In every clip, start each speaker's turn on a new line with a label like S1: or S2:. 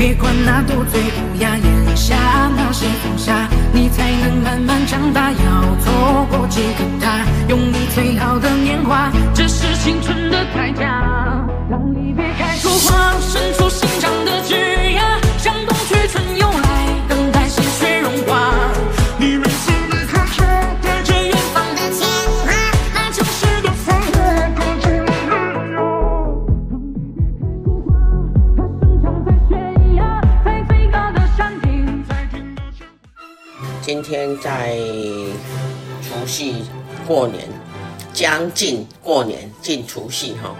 S1: 别管那多嘴乌鸦，咽下那些风沙，你才能慢慢长大。要错过几个他，用你最好的年华，这是青春的代价。当离别开出花，伸出心长的枝桠，今天在除夕过年。将近过年进除夕哈，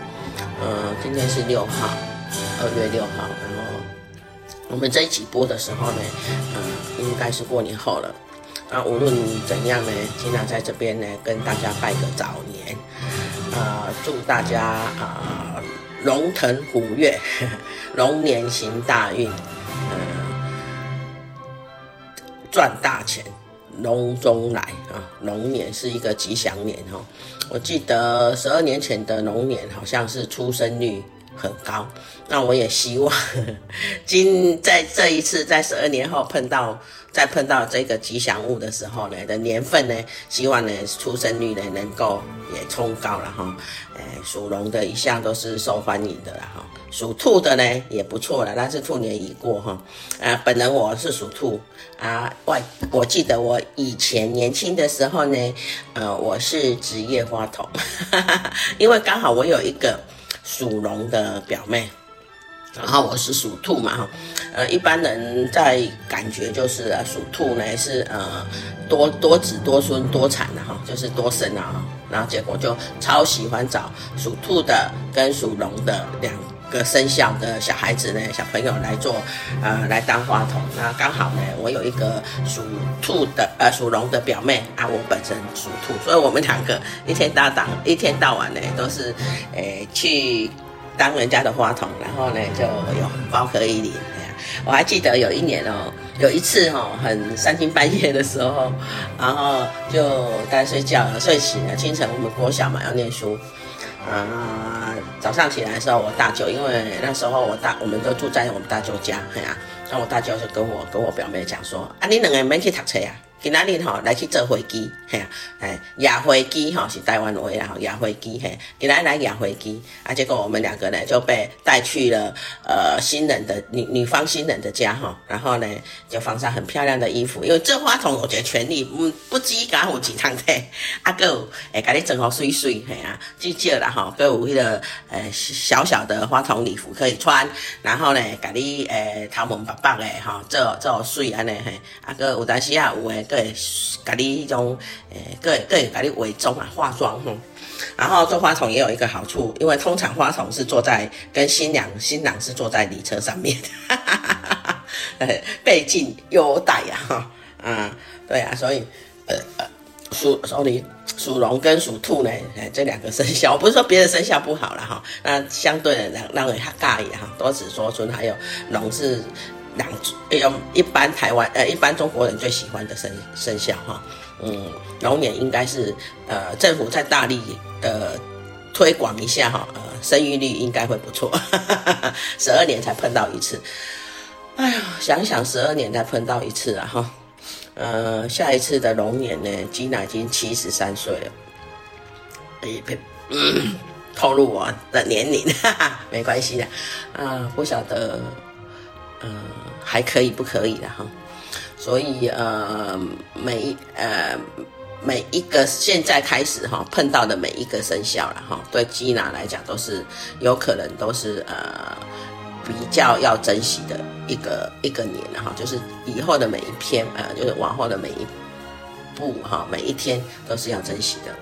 S1: 呃，今天是六号，二月六号，然后我们这一集播的时候呢，呃，应该是过年后了。啊，无论怎样呢，经常在这边呢跟大家拜个早年，啊、呃，祝大家啊、龙腾虎跃，龙年行大运，赚大钱。龙中来啊，龙年是一个吉祥年哈。我记得十二年前的龙年好像是出生率很高，那我也希望 今在这一次在十二年后碰到再碰到这个吉祥物的时候呢的年份呢，希望呢出生率呢能够也冲高了哈。诶，属龙的一向都是受欢迎的了哈。属兔的呢也不错了，但是兔年已过哈。呃，本人我是属兔啊，外我记得我以前年轻的时候呢，呃，我是职业花童，因为刚好我有一个属龙的表妹，然后我是属兔嘛哈。呃，一般人在感觉就是啊，属兔呢是呃多多子多孙多产的哈，就是多生啊，然后结果就超喜欢找属兔的跟属龙的两个生肖的小孩子呢，小朋友来做，呃，来当花童。那刚好呢，我有一个属兔的，呃，属龙的表妹啊，我本身属兔，所以我们两个一天到晚，一天到晚呢都是，诶、呃，去当人家的花童，然后呢就有红包可以领。我还记得有一年哦，有一次哦，很三更半夜的时候，然后就该睡觉了，睡醒了，清晨我们国小嘛要念书。啊，早上起来的时候，我大舅，因为那时候我大，我们都住在我们大舅家，嘿啊，然后我大舅就跟我跟我表妹讲说，啊，你两个免去读册呀。今仔日吼来去坐飞机，嘿，哎，压飞机吼是台湾话啦，压飞机嘿，今仔来压飞机，啊，结果我们两个呢就被带去了呃新人的女女方新人的家哈，然后呢就放上很漂亮的衣服，因为这花童我觉得权利嗯不止甲有几趟的，啊个哎给你整好水水嘿啊，就借了哈，各有那个呃小小的花童礼服可以穿，然后呢给你呃头毛白白的哈，做做水安尼嘿，啊个有当时啊有诶。对，给你一种，诶，对对，给你伪装啊，化妆哼。然后做花童也有一个好处，因为通常花童是坐在跟新娘、新郎是坐在礼车上面，哈哈哈哈哈，背进优待呀，哈，啊，对啊，所以，呃呃，属所以属龙跟属兔呢，哎，这两个生肖，不是说别的生肖不好了哈，那相对的让让人哈尬也哈，多子多孙，还有龙是。两种，一般台湾呃，一般中国人最喜欢的生生肖哈，嗯，龙年应该是呃，政府再大力的推广一下哈，呃，生育率应该会不错，十二年才碰到一次，哎呀，想想十二年才碰到一次啊哈，呃，下一次的龙年呢，吉娜已经七十三岁了，哎，别、嗯、透露我的年龄，哈哈，没关系的，啊，不晓得。呃，还可以不可以的哈，所以呃，每呃每一个现在开始哈碰到的每一个生肖了哈，对吉娜来讲都是有可能都是呃比较要珍惜的一个一个年了哈，就是以后的每一篇呃，就是往后的每一步哈，每一天都是要珍惜的。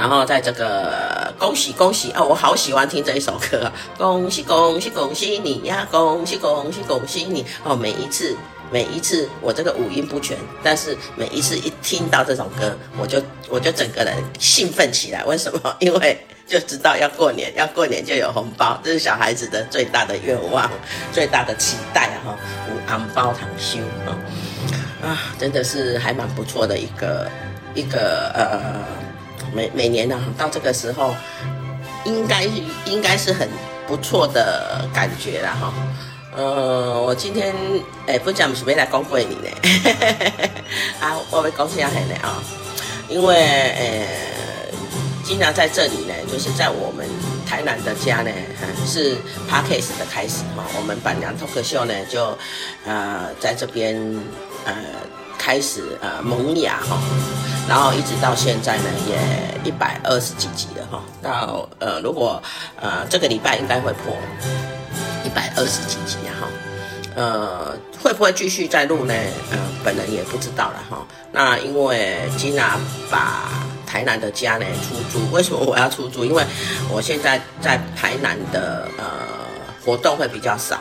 S1: 然后在这个恭喜恭喜啊，我好喜欢听这一首歌！恭喜恭喜恭喜你呀！恭喜恭喜恭喜你哦！每一次每一次我这个五音不全，但是每一次一听到这首歌，我就我就整个人兴奋起来。为什么？因为就知道要过年，要过年就有红包，这是小孩子的最大的愿望，最大的期待哈。五红包糖收啊，真的是还蛮不错的一个一个呃，每每年呢、到这个时候，应该应该是很不错的感觉了哈。呃，我今天诶不讲是没来恭维你呢，啊，我会恭喜下很的啊，因为呃。经常在这里呢，就是在我们台南的家呢，是 Podcast 的开始哈。我们板娘脱口秀呢，就呃在这边呃开始呃萌芽哈，然后一直到现在呢，也一百二十几集了哈。到呃如果呃这个礼拜应该会破一百二十几集哈。呃会不会继续再录呢？呃本人也不知道了哈。那因为吉娜把台南的家呢出租，为什么我要出租？因为我现在在台南的呃活动会比较少，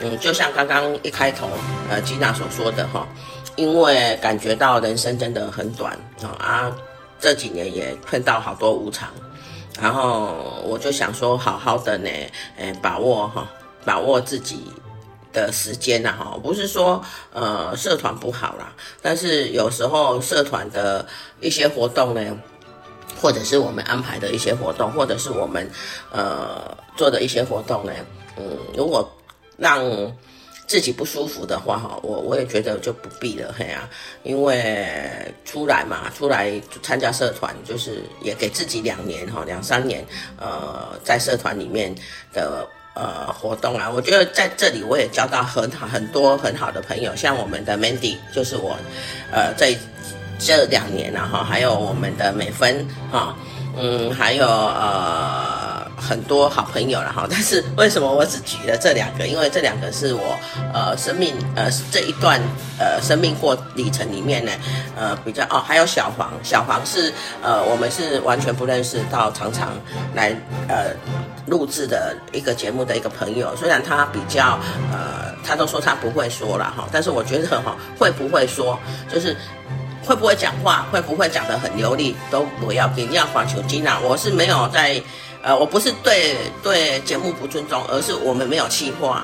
S1: 嗯，就像刚刚一开头呃吉娜所说的哈，因为感觉到人生真的很短啊，这几年也碰到好多无常，然后我就想说好好的呢，呃，把握哈，把握自己的时间呐哈，不是说呃社团不好啦，但是有时候社团的一些活动呢，或者是我们安排的一些活动，或者是我们呃做的一些活动呢，嗯，如果让自己不舒服的话哈，我我也觉得就不必了嘿啊，因为出来嘛，出来参加社团，就是也给自己两年哈，两三年呃在社团里面的。呃，活动啊，我觉得在这里我也交到很好很多很好的朋友，像我们的 Mandy，就是我，呃，在这两年啊，哈，还有我们的美芬，哈，嗯，还有呃。很多好朋友了哈，但是为什么我只举了这两个？因为这两个是我呃生命呃这一段呃生命过里程里面呢，呃比较哦，还有小黄，小黄是呃我们是完全不认识到常常来呃录制的一个节目的一个朋友，虽然他比较呃他都说他不会说了哈，但是我觉得哈会不会说就是会不会讲话，会不会讲得很流利都不要紧，要环球金啊，我是没有在。呃，我不是对对节目不尊重，而是我们没有企划，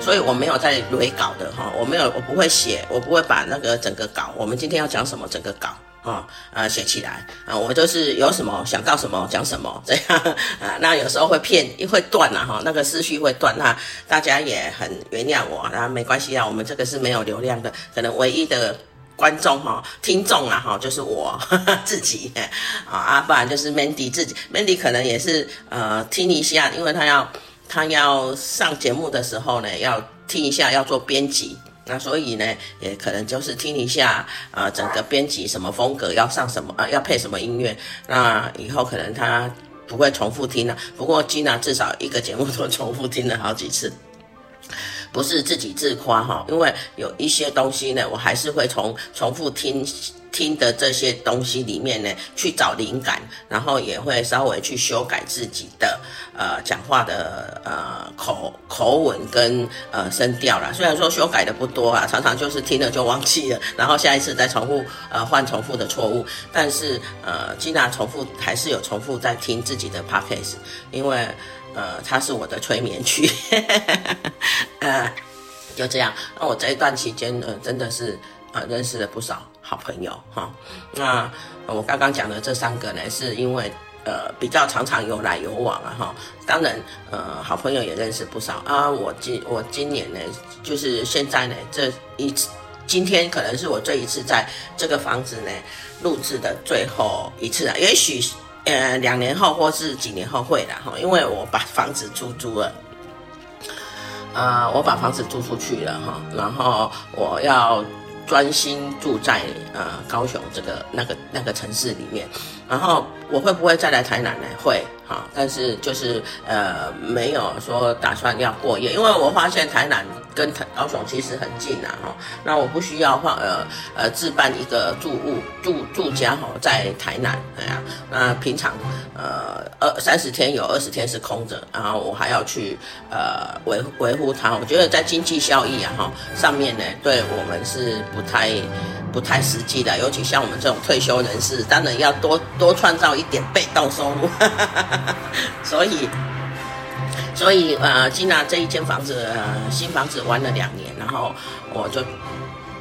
S1: 所以我没有在雷稿的哈，我没有，我不会写，我不会把那个整个稿，我们今天要讲什么整个稿啊呃写起来啊，我就是有什么想到什么讲什么 这样啊，那有时候会骗，会断了哈，那个思绪会断，那大家也很原谅我，那没关系啊，我们这个是没有流量的，可能唯一的。观众哈，听众啊哈，就是我呵 呵自己 啊，啊，不然就是 Mandy 自己，Mandy 可能也是呃听一下，因为他要他要上节目的时候呢，要听一下，要做编辑，那所以呢，也可能就是听一下呃整个编辑什么风格，要上什么啊、要配什么音乐，那以后可能他不会重复听了。不过 Gina 至少一个节目都重复听了好几次。不是自己自夸哈，因为有一些东西呢，我还是会从重复听听的这些东西里面呢去找灵感，然后也会稍微去修改自己的呃讲话的呃口口吻跟呃声调啦。虽然说修改的不多啊，常常就是听了就忘记了，然后下一次再重复呃换重复的错误，但是呃经常重复还是有重复在听自己的 podcast，因为。呃，它是我的催眠曲，呃，就这样。那我这一段期间，呃，真的是呃认识了不少好朋友哈。那我刚刚讲的这三个呢，是因为呃比较常常有来有往啊哈。当然，呃，好朋友也认识不少啊。我今我今年呢，就是现在呢，这一次今天可能是我这一次在这个房子呢录制的最后一次啊，也许。呃，两年后或是几年后会了哈，因为我把房子出租了，呃，我把房子租出去了哈，然后我要专心住在呃高雄这个那个那个城市里面，然后我会不会再来台南呢？会哈，但是就是呃没有说打算要过夜，因为我发现台南。跟高雄其实很近啊，哈，那我不需要放呃呃置办一个住物住住家哈，在台南，哎呀，那平常呃二三十天有二十天是空着，然后我还要去呃维维护它，我觉得在经济效益啊哈上面呢，对我们是不太不太实际的，尤其像我们这种退休人士，当然要多多创造一点被动收入，所以，所以呃，金娜这一间房子，新房子玩了两年，然后我就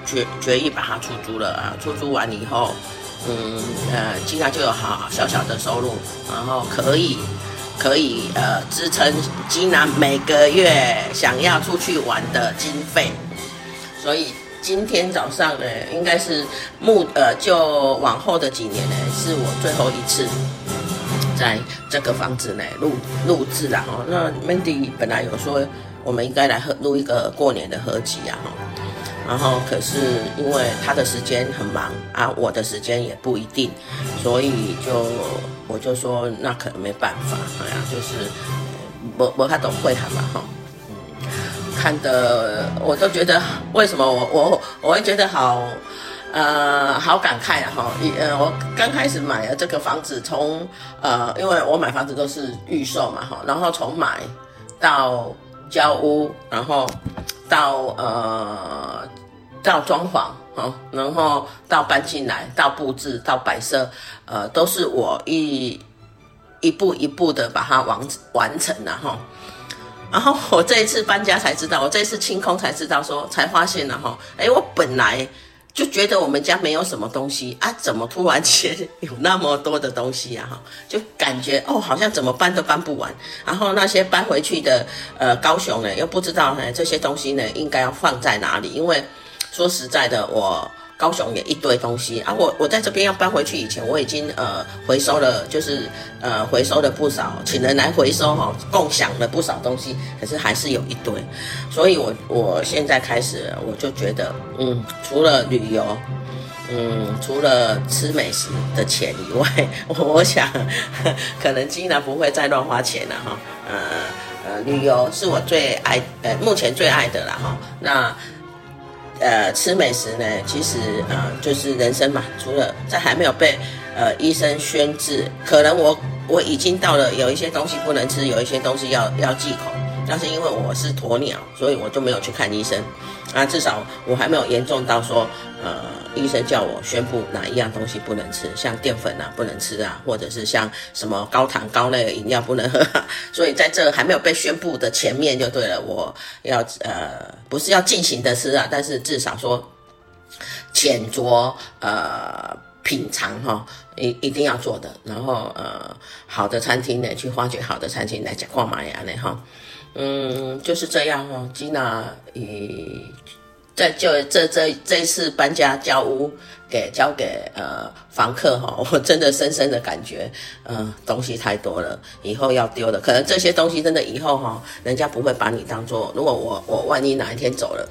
S1: 决决意把它出租了啊，出租完以后，嗯呃，金娜就有好小小的收入，然后可以可以呃支撑金娜每个月想要出去玩的经费，所以。今天早上呢，应该是目呃，就往后的几年呢，是我最后一次在这个房子呢录录制了哈。那 Mandy 本来有说我们应该来合录一个过年的合集啊哈，然后可是因为他的时间很忙啊，我的时间也不一定，所以就我就说那可能没办法，哎呀，就是我我他懂会喊嘛哈。看的我都觉得，为什么我我我会觉得好，呃，好感慨啊哈！呃，我刚开始买了这个房子，从呃，因为我买房子都是预售嘛哈，然后从买到交屋，然后到呃到装潢哈，然后到搬进来，到布置，到摆设，呃，都是我一一步一步的把它完完成了哈。然后我这一次搬家才知道，我这一次清空才知道说，才发现了哈，哎，我本来就觉得我们家没有什么东西啊，怎么突然间有那么多的东西啊？哈，就感觉哦，好像怎么搬都搬不完。然后那些搬回去的呃高雄呢，又不知道呢这些东西呢应该要放在哪里，因为说实在的我。高雄也一堆东西啊！我我在这边要搬回去以前，我已经呃回收了，就是呃回收了不少，请人来回收哈，共享了不少东西，可是还是有一堆。所以我我现在开始，我就觉得，嗯，除了旅游，嗯，除了吃美食的钱以外，我，想可能基娜不会再乱花钱了哈。呃呃，旅游是我最爱，呃，目前最爱的了哈。那。呃，吃美食呢，其实呃，就是人生嘛。除了在还没有被呃医生宣治，可能我我已经到了有一些东西不能吃，有一些东西要要忌口。但是因为我是鸵鸟，所以我就没有去看医生。啊，至少我还没有严重到说，呃，医生叫我宣布哪一样东西不能吃，像淀粉啊不能吃啊，或者是像什么高糖高类的饮料不能喝。所以在这还没有被宣布的前面就对了，我要呃不是要进行的吃啊，但是至少说浅酌呃品尝哈，一一定要做的。然后呃好的餐厅呢，去发掘好的餐厅来讲话嘛呀呢哈。嗯，就是这样哦。吉娜，以在就这这这一次搬家交屋给交给呃房客哈，我真的深深的感觉，呃，东西太多了，以后要丢的。可能这些东西真的以后哈，人家不会把你当做。如果我我万一哪一天走了，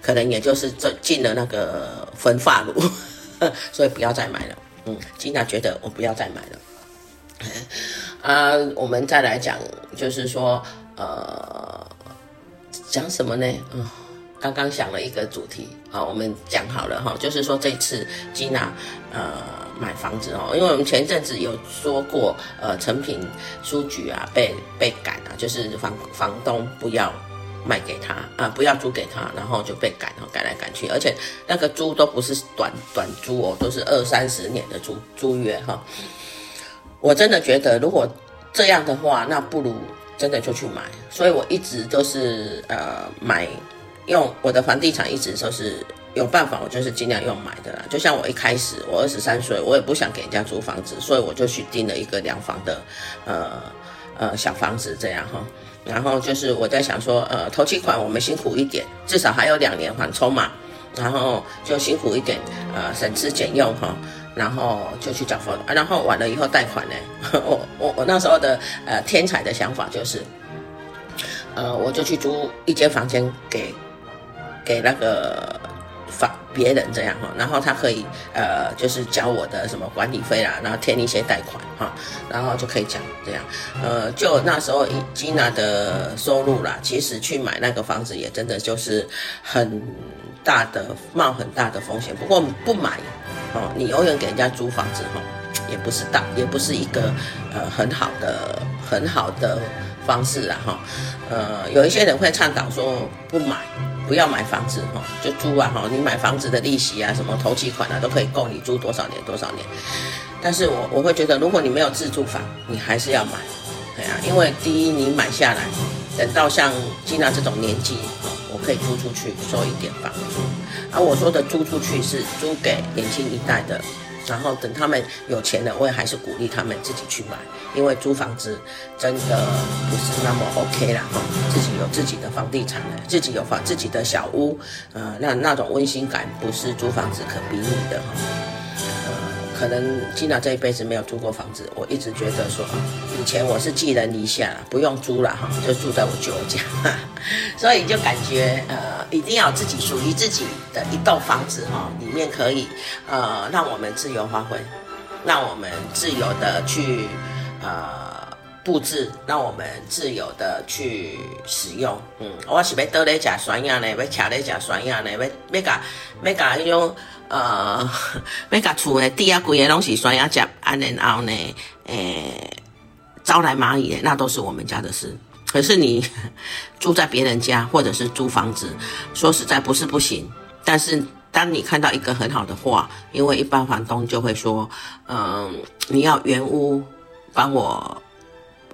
S1: 可能也就是这进了那个焚化炉，所以不要再买了。嗯，吉娜觉得我不要再买了。啊，我们再来讲，就是说。呃，讲什么呢？嗯，刚刚想了一个主题，好，我们讲好了哈，就是说这次吉娜呃买房子哦，因为我们前一阵子有说过，呃，诚品书局啊被被赶啊，就是房房东不要卖给他啊、不要租给他，然后就被赶，赶来赶去，而且那个租都不是短短租哦，都是二三十年的租租约哈。我真的觉得，如果这样的话，那不如。真的就去买，所以我一直都是呃买，用我的房地产一直都是有办法，我就是尽量用买的啦。就像我一开始，我二十三岁，我也不想给人家租房子，所以我就去订了一个两房的呃呃小房子这样哈。然后就是我在想说，呃，头期款我们辛苦一点，至少还有两年缓冲嘛，然后就辛苦一点，呃，省吃俭用哈。然后就去找房，然后完了以后贷款呢？我我我那时候的呃天才的想法就是，呃，我就去租一间房间给给那个房别人这样哈，然后他可以呃就是缴我的什么管理费啦，然后填一些贷款哈，然后就可以讲这样。呃，就那时候以吉娜的收入啦，其实去买那个房子也真的就是很大的冒很大的风险，不过不买。哦，你永远给人家租房子哈，也不是大，也不是一个呃很好的很好的方式啦哈。呃，有一些人会倡导说不买，不要买房子哈，就租啊哈，你买房子的利息啊，什么头期款啊，都可以够你租多少年多少年。但是我我会觉得，如果你没有自住房，你还是要买，对啊，因为第一你买下来，等到像吉娜这种年纪，我可以租出去收一点房租。而我说的租出去是租给年轻一代的。然后等他们有钱了，我也还是鼓励他们自己去买，因为租房子真的不是那么 OK 啦哈。自己有自己的房地产的，自己有房自己的小屋，呃，那那种温馨感不是租房子可比拟的哈。可能金娜这一辈子没有租过房子，我一直觉得说，以前我是寄人篱下，不用租了哈，就住在我舅家，所以就感觉呃，一定要自己属于自己的一栋房子哈，里面可以呃让我们自由发挥，让我们自由的去呃布置，让我们自由的去使用。嗯，我是要倒来吃酸呀呢，要徛来吃酸呀呢，要要甲要甲那种。呃，要甲厝的地下规个拢是酸牙甲，安然后呢，诶，招来蚂蚁，那都是我们家的事。可是你 住在别人家，或者是租房子，说实在不是不行。但是当你看到一个很好的画，因为一般房东就会说，嗯、你要原屋帮我。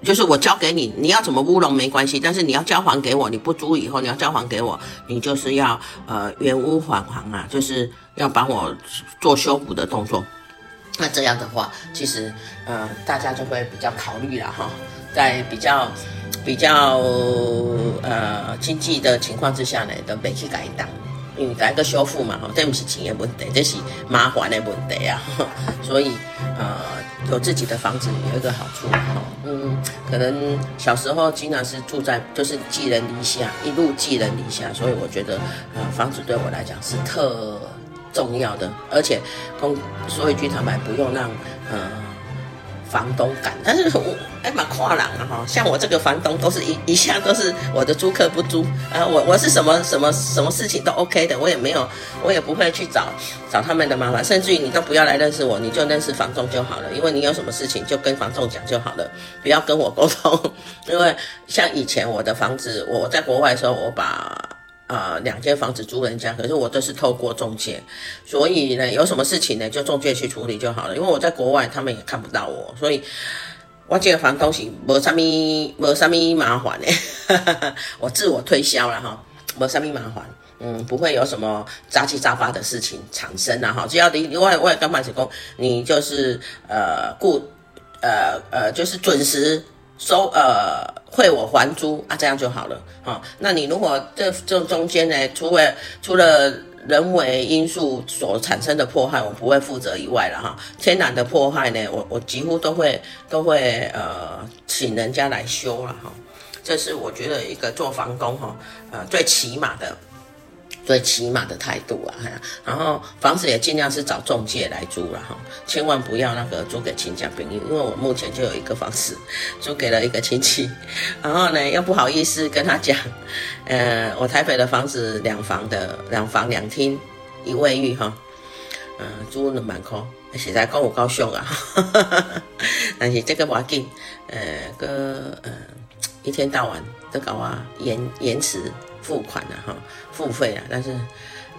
S1: 就是我交给你，你要怎么乌龙没关系，但是你要交还给我，你不租以后你要交还给我，你就是要呃原屋还房啊，就是要帮我做修补的动作。那这样的话，其实呃大家就会比较考虑了哈，在比较比较呃经济的情况之下呢，都别去改单，嗯，来个修复嘛哈，这不是钱的问题，这是麻烦的问题啊，所以呃。有自己的房子有一个好处哈，嗯，可能小时候经常是住在就是寄人篱下，一路寄人篱下，所以我觉得，呃，房子对我来讲是特重要的，而且，通说一句坦白，不用让，呃。房东赶，但是我哎蛮夸张的哈，像我这个房东都是一一向都是我的租客不租啊，我我是什么什么什么事情都 OK 的，我也没有，我也不会去找找他们的麻烦，甚至于你都不要来认识我，你就认识房东就好了，因为你有什么事情就跟房东讲就好了，不要跟我沟通，因为像以前我的房子，我在国外的时候，我把。啊、呃，两间房子租人家，可是我都是透过中介，所以呢，有什么事情呢，就中介去处理就好了。因为我在国外，他们也看不到我，所以我这个房东西没什么没什么麻烦的，我自我推销了哈，没什么麻烦，嗯，不会有什么杂七杂八的事情产生了哈。只要你我我也刚开始讲，你就是呃顾呃呃就是准时。收呃汇我还租啊，这样就好了哈、哦。那你如果这这中间呢，除了除了人为因素所产生的破坏，我不会负责以外了哈。天然的破坏呢，我我几乎都会都会呃请人家来修了哈。这是我觉得一个做房东哈呃最起码的。最起码的态度啊，然后房子也尽量是找中介来租了哈，千万不要那个租给亲家朋友，因为我目前就有一个房子租给了一个亲戚，然后呢又不好意思跟他讲，呃，我台北的房子两房的两房两厅一卫浴哈，嗯、呃，租了满空，实在够我高兴啊，但是这个不要紧，呃，个呃一天到晚都搞啊延延迟。付款了哈，付费啊，但是，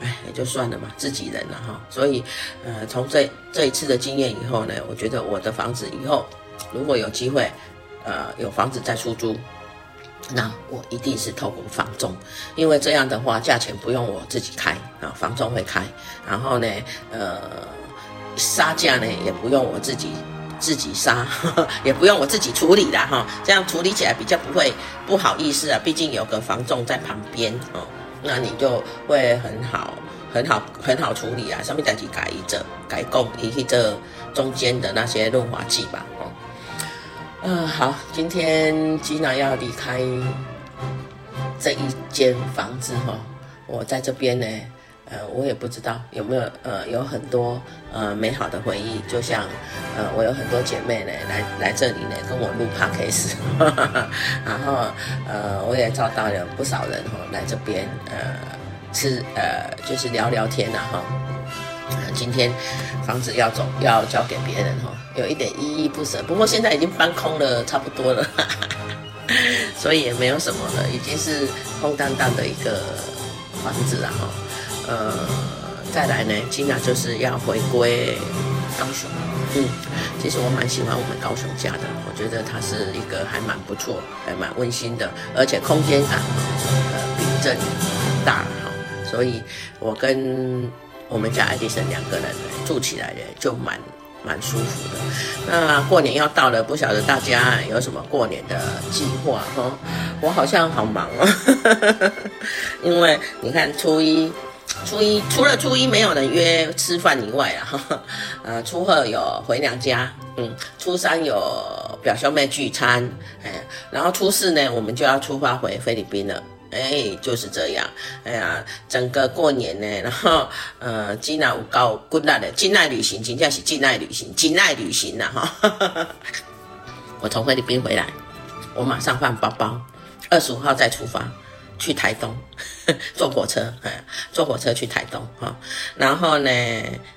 S1: 哎，也就算了嘛，自己人了哈。所以，呃，从这这一次的经验以后呢，我觉得我的房子以后如果有机会，呃，有房子再出租，那我一定是透过房仲，因为这样的话，价钱不用我自己开啊，房仲会开。然后呢，呃，杀价呢也不用我自己。自己杀，也不用我自己处理啦哈，这样处理起来比较不会不好意思啊，毕竟有个房仲在旁边哦，那你就会很好很好很好处理啊，上面再去改一者改供以及这中间的那些润滑剂吧哦，嗯、好，今天吉娜要离开这一间房子哈，我在这边呢。呃，我也不知道有没有呃，有很多呃美好的回忆，就像呃，我有很多姐妹呢来来这里呢跟我录 podcast，然后呃，我也找到了不少人哈、来这边呃吃呃就是聊聊天呐、啊、哈、今天房子要走要交给别人哈、有一点依依不舍，不过现在已经搬空了差不多了，所以也没有什么了，已经是空荡荡的一个。房子了哈，呃，再来呢，基娜就是要回归高雄，嗯，其实我蛮喜欢我们高雄家的，我觉得它是一个还蛮不错，还蛮温馨的，而且空间感呃比这里大哈，所以我跟我们家爱迪生两个人住起来呢就蛮。蛮舒服的。那过年要到了，不晓得大家有什么过年的计划哈？我好像好忙哦，因为你看初一，初一除了初一没有人约吃饭以外啊，哈，呃，初二有回娘家，嗯，初三有表兄妹聚餐，哎，然后初四呢，我们就要出发回菲律宾了。哎，就是这样。哎呀，整个过年呢，然后呃，金娜有够骨力的，金爱旅行，真正是金爱旅行，金爱旅行呐哈。我从菲律宾回来，我马上换包包，二十五号再出发去台东，坐火车，哎，坐火车去台东哈。然后呢，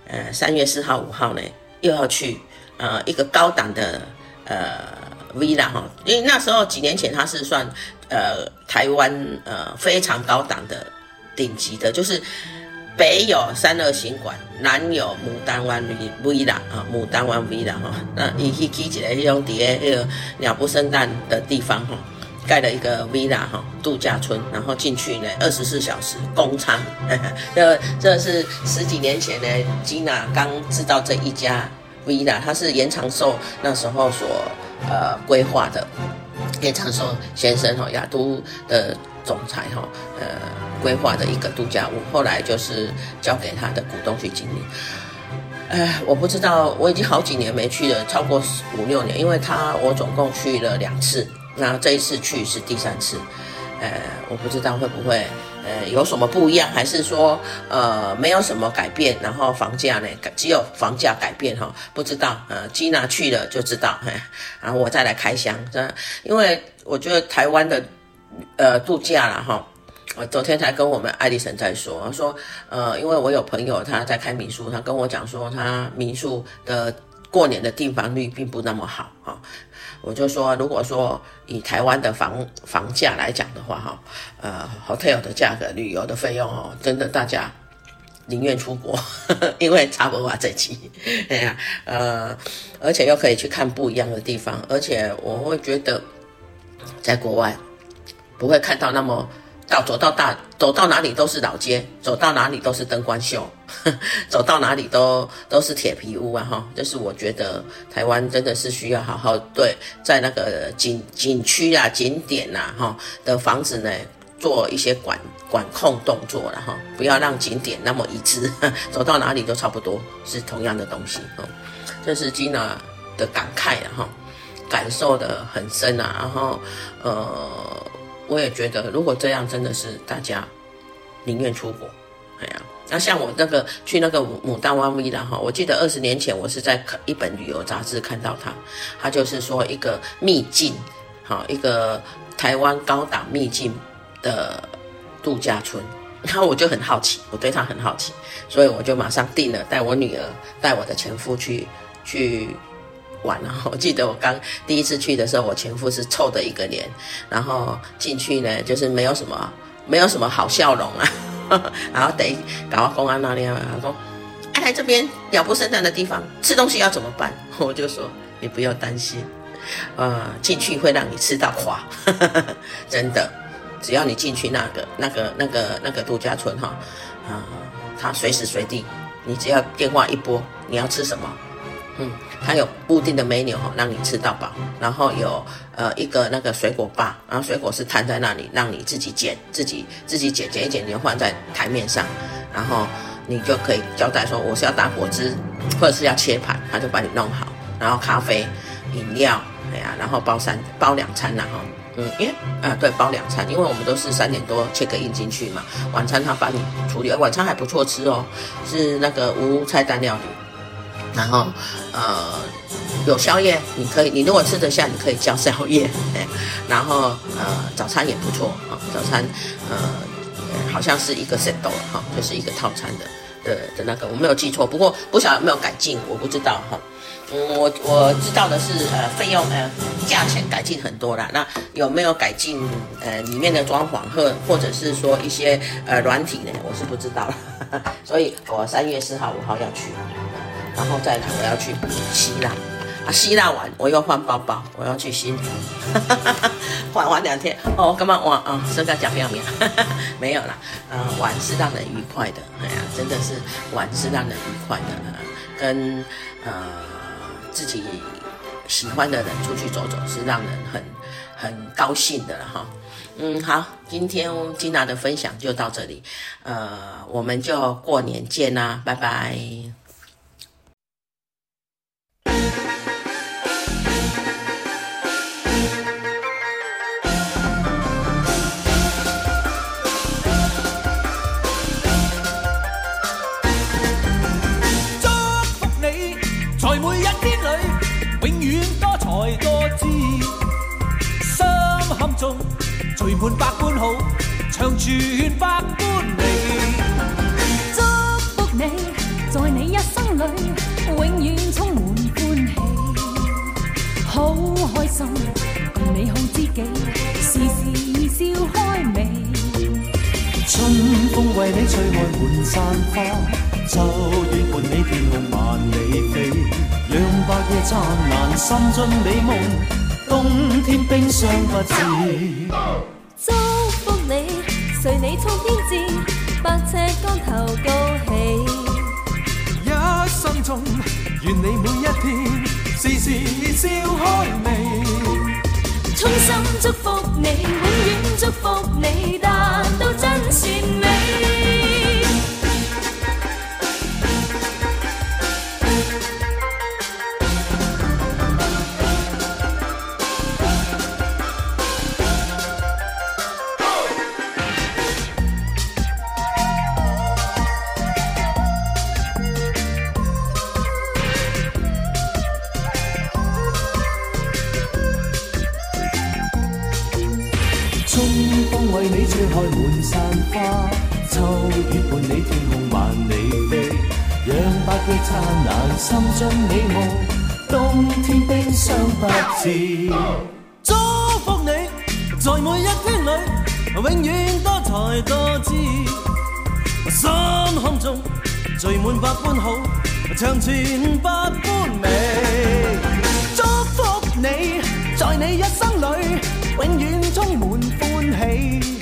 S1: 呃，三月四号、五号呢，又要去呃一个高档的呃。villa 哈，因为那时候几年前它是算呃台湾呃非常高档的顶级的，就是北有三二行馆，南有牡丹湾 villa 啊，牡丹湾 villa 哈，那伊去起一个迄种底下那个鸟不生蛋的地方哈，盖了一个 villa 哈度假村，然后进去呢二十四小时公舱，这这是十几年前呢吉娜刚知道这一家 villa，它是严长寿那时候所。呃，规划的严长寿先生哈，雅都的总裁哈，呃，规划的一个度假屋，后来就是交给他的股东去经营。哎，我不知道，我已经好几年没去了，超过五六年，因为他我总共去了两次，那这一次去是第三次，呃，我不知道会不会。呃，有什么不一样？还是说，呃，没有什么改变？然后房价呢？只有房价改变哈？不知道。呃，吉娜去了就知道。然后我再来开箱。这，因为我觉得台湾的，呃，度假啦哈。我昨天才跟我们爱丽森在说，说，呃，因为我有朋友他在开民宿，他跟我讲说，他民宿的过年的订房率并不那么好哈。我就说，如果说以台湾的房房价来讲的话，哈，呃，hotel 的价格、旅游的费用哦，真的大家宁愿出国，呵 呵因为差不多这期，哎呀，呃，而且又可以去看不一样的地方，而且我会觉得在国外不会看到那么。到走到大走到哪里都是老街，走到哪里都是灯光秀，走到哪里都都是铁皮屋啊哈！就是我觉得台湾真的是需要好好对在那个景景区啊景点呐哈的房子呢做一些管管控动作了哈，不要让景点那么一致，走到哪里都差不多是同样的东西哦。这是 Gina 的感慨啊哈，感受得很深啊，然后呃。我也觉得，如果这样真的是大家宁愿出国，哎呀，那像我那个去那个牡丹湾 villa 哈，我记得二十年前我是在一本旅游杂志看到它，它就是说一个秘境，好一个台湾高档秘境的度假村，然后我就很好奇，我对它很好奇，所以我就马上订了，带我女儿，带我的前夫去去。玩了，我记得我刚第一次去的时候，我前夫是臭的一个脸，然后进去呢，就是没有什么，没有什么好笑容啊。然后等搞到公安那里啊，他说：“哎，来这边鸟不生蛋的地方，吃东西要怎么办？” 我就说：“你不要担心，呃，进去会让你吃到垮，真的，只要你进去那个那个那个那个度假村哈，啊、他随时随地，你只要电话一拨，你要吃什么？”嗯，它有固定的 menu 哈，让你吃到饱，然后有呃一个那个水果吧，然后水果是摊在那里，让你自己捡，自己自己捡捡一捡，你就放在台面上，然后你就可以交代说我是要打果汁，或者是要切盘，他就帮你弄好，然后咖啡、饮料，哎呀，然后包三包两餐然后，嗯，因为啊对，包两餐，因为我们都是三点多 check in 进去嘛，晚餐他帮你处理，晚餐还不错吃哦，是那个无菜单料理。然后，呃，有宵夜，你可以，你如果吃得下，你可以叫宵夜。然后，呃，早餐也不错啊，早餐，呃，好像是一个 set 了哈，就是一个套餐的。
S2: 的的那个，我没有记错，不过不晓得有没有改进，我不知道哈。嗯，我我知道的是，呃，费用呃，价钱改进很多啦。那有没有改进呃里面的装潢或或者是说一些呃软体呢？我是不知道了。所以我三月四号五号要去，然后再来我要去希腊啊，希腊完我又换包包，我要去新竹，玩玩两天哦，干嘛玩啊？身价不要免，没有啦，呃，玩是让人愉快的，哎呀，真的是玩是让人愉快的，跟呃。自己喜欢的人出去走走是让人很很高兴的了哈。嗯，好，今天金娜的分享就到这里，呃，我们就过年见啦，拜拜。聚满百般好，长存百般美。祝福你，在你一生里，永远充满欢喜。好开心，共你好知己，时时笑开眉。春风为你吹开满山花，秋月伴你天空万里飞，让白夜灿烂，心中美梦。冬天冰霜不至，祝福你，随你冲天志，百尺竿头高起。一生中，愿你每一天，时时笑开眉。衷心祝福你，永远祝福你，达到真善美。开满山花，秋雨伴你天空万里飞，让百计灿烂心中美梦，冬天冰霜不至。祝福你，在每一天里，永远多才多姿。心胸中聚满百般好，长存百般美。祝福你，在你一生里，永远充满欢喜。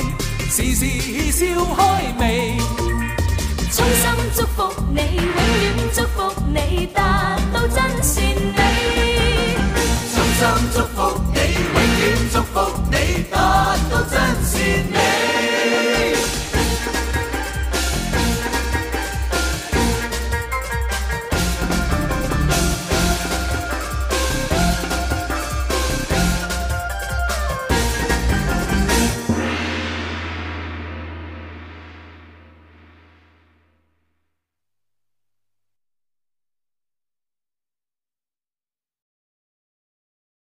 S2: 时时笑开眉，
S3: 衷心祝福你，永远祝福你达到真善美。衷心祝福你，永远祝福你达到真善美。